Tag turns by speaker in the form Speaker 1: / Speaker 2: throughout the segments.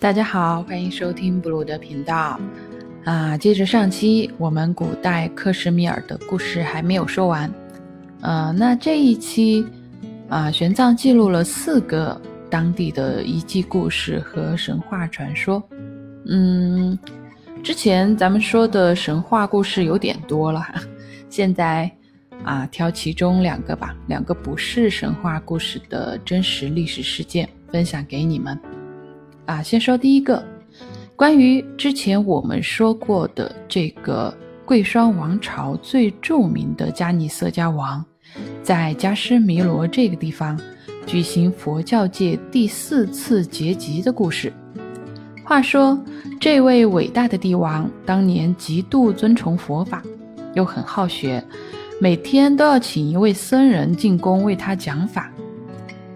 Speaker 1: 大家好，欢迎收听布鲁的频道。啊，接着上期我们古代克什米尔的故事还没有说完。呃，那这一期啊，玄奘记录了四个当地的遗迹故事和神话传说。嗯，之前咱们说的神话故事有点多了，现在啊，挑其中两个吧，两个不是神话故事的真实历史事件分享给你们。啊，先说第一个，关于之前我们说过的这个贵霜王朝最著名的迦尼色迦王，在加湿弥罗这个地方举行佛教界第四次结集的故事。话说，这位伟大的帝王当年极度尊崇佛法，又很好学，每天都要请一位僧人进宫为他讲法。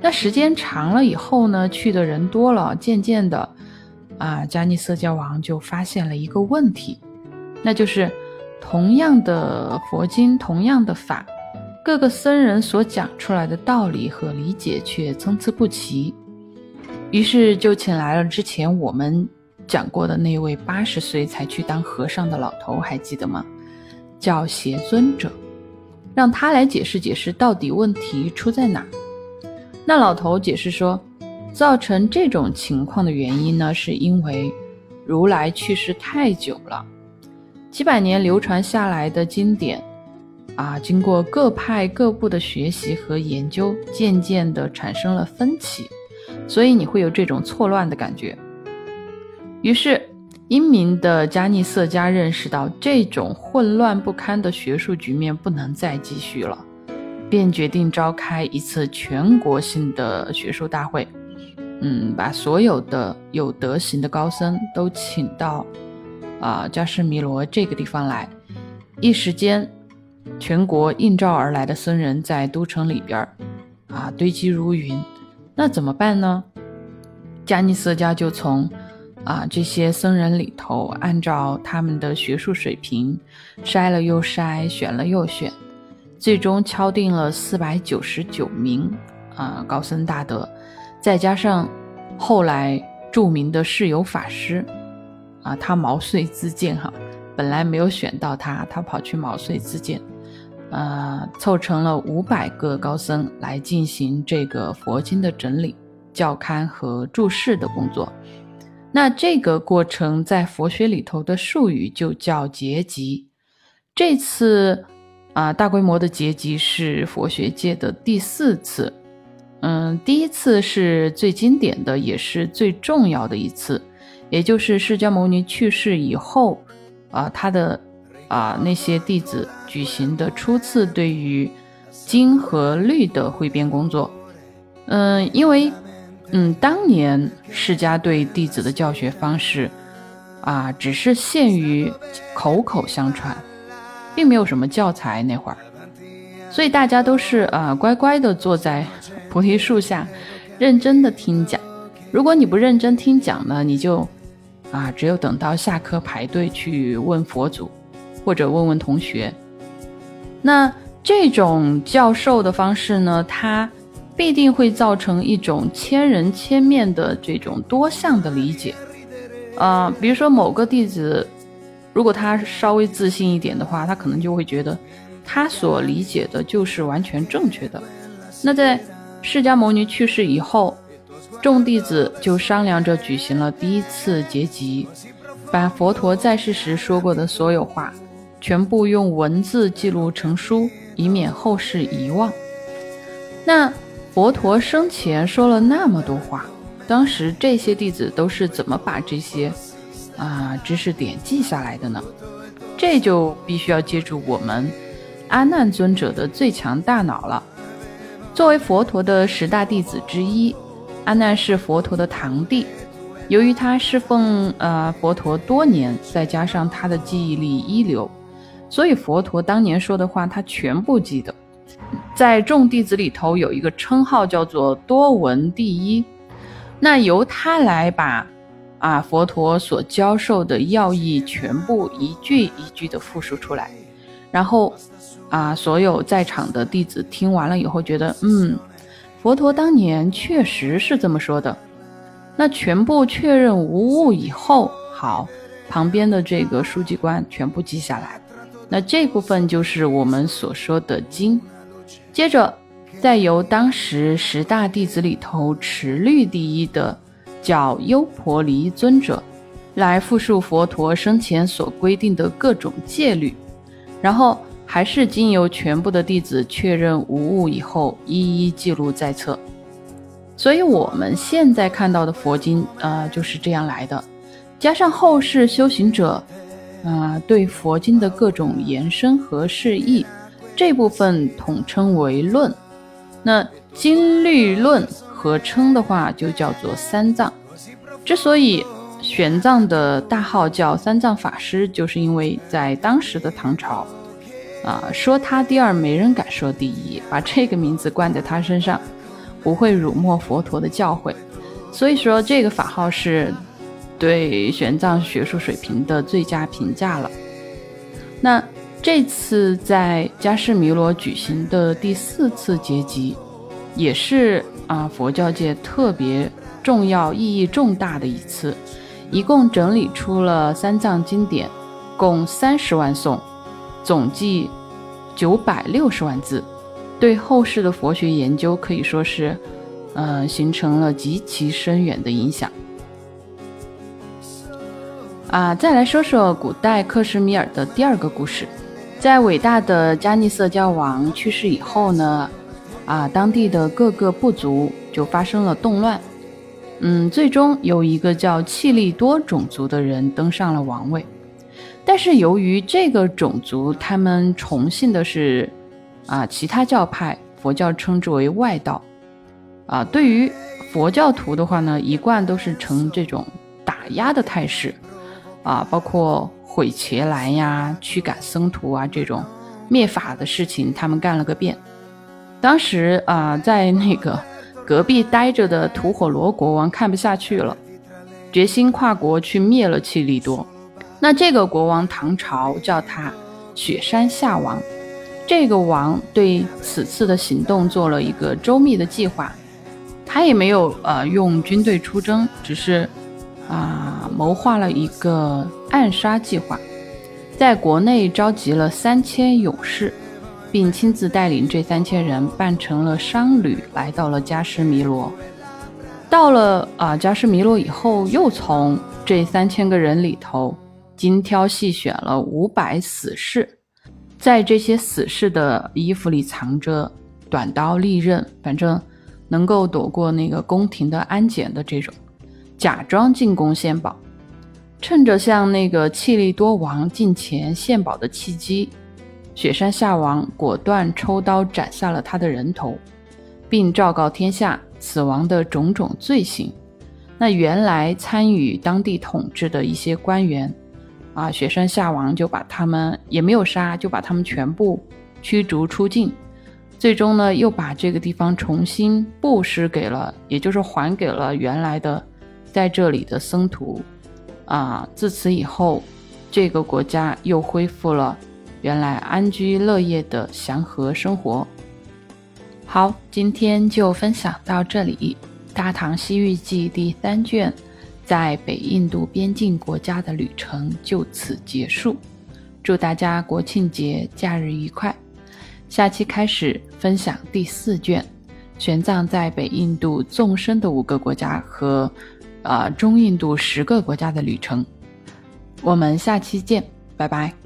Speaker 1: 那时间长了以后呢，去的人多了，渐渐的，啊，迦尼色迦王就发现了一个问题，那就是同样的佛经，同样的法，各个僧人所讲出来的道理和理解却参差不齐。于是就请来了之前我们讲过的那位八十岁才去当和尚的老头，还记得吗？叫邪尊者，让他来解释解释，到底问题出在哪儿。那老头解释说，造成这种情况的原因呢，是因为如来去世太久了，几百年流传下来的经典，啊，经过各派各部的学习和研究，渐渐的产生了分歧，所以你会有这种错乱的感觉。于是，英明的迦尼色迦认识到这种混乱不堪的学术局面不能再继续了。便决定召开一次全国性的学术大会，嗯，把所有的有德行的高僧都请到啊迦湿弥罗这个地方来。一时间，全国应召而来的僧人在都城里边啊堆积如云。那怎么办呢？迦尼色迦就从啊这些僧人里头，按照他们的学术水平筛了又筛，选了又选。最终敲定了四百九十九名啊高僧大德，再加上后来著名的释友法师啊，他毛遂自荐哈，本来没有选到他，他跑去毛遂自荐，呃，凑成了五百个高僧来进行这个佛经的整理、校刊和注释的工作。那这个过程在佛学里头的术语就叫结集。这次。啊，大规模的结集是佛学界的第四次，嗯，第一次是最经典的，也是最重要的一次，也就是释迦牟尼去世以后，啊，他的啊那些弟子举行的初次对于经和律的汇编工作，嗯，因为嗯，当年释迦对弟子的教学方式，啊，只是限于口口相传。并没有什么教材那会儿，所以大家都是啊乖乖的坐在菩提树下，认真的听讲。如果你不认真听讲呢，你就啊只有等到下课排队去问佛祖，或者问问同学。那这种教授的方式呢，它必定会造成一种千人千面的这种多项的理解。啊，比如说某个弟子。如果他稍微自信一点的话，他可能就会觉得他所理解的就是完全正确的。那在释迦牟尼去世以后，众弟子就商量着举行了第一次结集，把佛陀在世时说过的所有话，全部用文字记录成书，以免后世遗忘。那佛陀生前说了那么多话，当时这些弟子都是怎么把这些？啊，知识点记下来的呢，这就必须要借助我们阿难尊者的最强大脑了。作为佛陀的十大弟子之一，阿难是佛陀的堂弟。由于他侍奉呃佛陀多年，再加上他的记忆力一流，所以佛陀当年说的话他全部记得。在众弟子里头有一个称号叫做多闻第一，那由他来把。啊，佛陀所教授的要义全部一句一句的复述出来，然后，啊，所有在场的弟子听完了以后，觉得，嗯，佛陀当年确实是这么说的，那全部确认无误以后，好，旁边的这个书记官全部记下来。那这部分就是我们所说的经。接着，再由当时十大弟子里头持律第一的，叫优婆离尊者，来复述佛陀生前所规定的各种戒律，然后还是经由全部的弟子确认无误以后，一一记录在册。所以，我们现在看到的佛经，呃，就是这样来的。加上后世修行者，啊，对佛经的各种延伸和释义，这部分统称为论。那经律论合称的话，就叫做三藏。之所以玄奘的大号叫三藏法师，就是因为在当时的唐朝，啊，说他第二，没人敢说第一，把这个名字冠在他身上。不会辱没佛陀的教诲，所以说这个法号是对玄奘学术水平的最佳评价了。那这次在迦湿弥罗举行的第四次结集，也是啊佛教界特别重要、意义重大的一次，一共整理出了三藏经典，共三十万颂，总计九百六十万字。对后世的佛学研究可以说是，呃，形成了极其深远的影响。啊，再来说说古代克什米尔的第二个故事，在伟大的迦尼色教王去世以后呢，啊，当地的各个部族就发生了动乱，嗯，最终有一个叫契利多种族的人登上了王位，但是由于这个种族他们崇信的是。啊，其他教派佛教称之为外道，啊，对于佛教徒的话呢，一贯都是呈这种打压的态势，啊，包括毁伽蓝呀、驱赶僧徒啊这种灭法的事情，他们干了个遍。当时啊，在那个隔壁待着的吐火罗国王看不下去了，决心跨国去灭了契利多。那这个国王唐朝叫他雪山下王。这个王对此次的行动做了一个周密的计划，他也没有呃用军队出征，只是啊谋划了一个暗杀计划，在国内召集了三千勇士，并亲自带领这三千人扮成了商旅，来到了加什弥罗。到了啊加什弥罗以后，又从这三千个人里头精挑细选了五百死士。在这些死士的衣服里藏着短刀利刃，反正能够躲过那个宫廷的安检的这种，假装进宫献宝，趁着向那个契利多王进前献宝的契机，雪山下王果断抽刀斩下了他的人头，并昭告天下此王的种种罪行。那原来参与当地统治的一些官员。啊，雪山下王就把他们也没有杀，就把他们全部驱逐出境。最终呢，又把这个地方重新布施给了，也就是还给了原来的在这里的僧徒。啊，自此以后，这个国家又恢复了原来安居乐业的祥和生活。好，今天就分享到这里，《大唐西域记》第三卷。在北印度边境国家的旅程就此结束，祝大家国庆节假日愉快。下期开始分享第四卷，玄奘在北印度纵深的五个国家和，呃中印度十个国家的旅程。我们下期见，拜拜。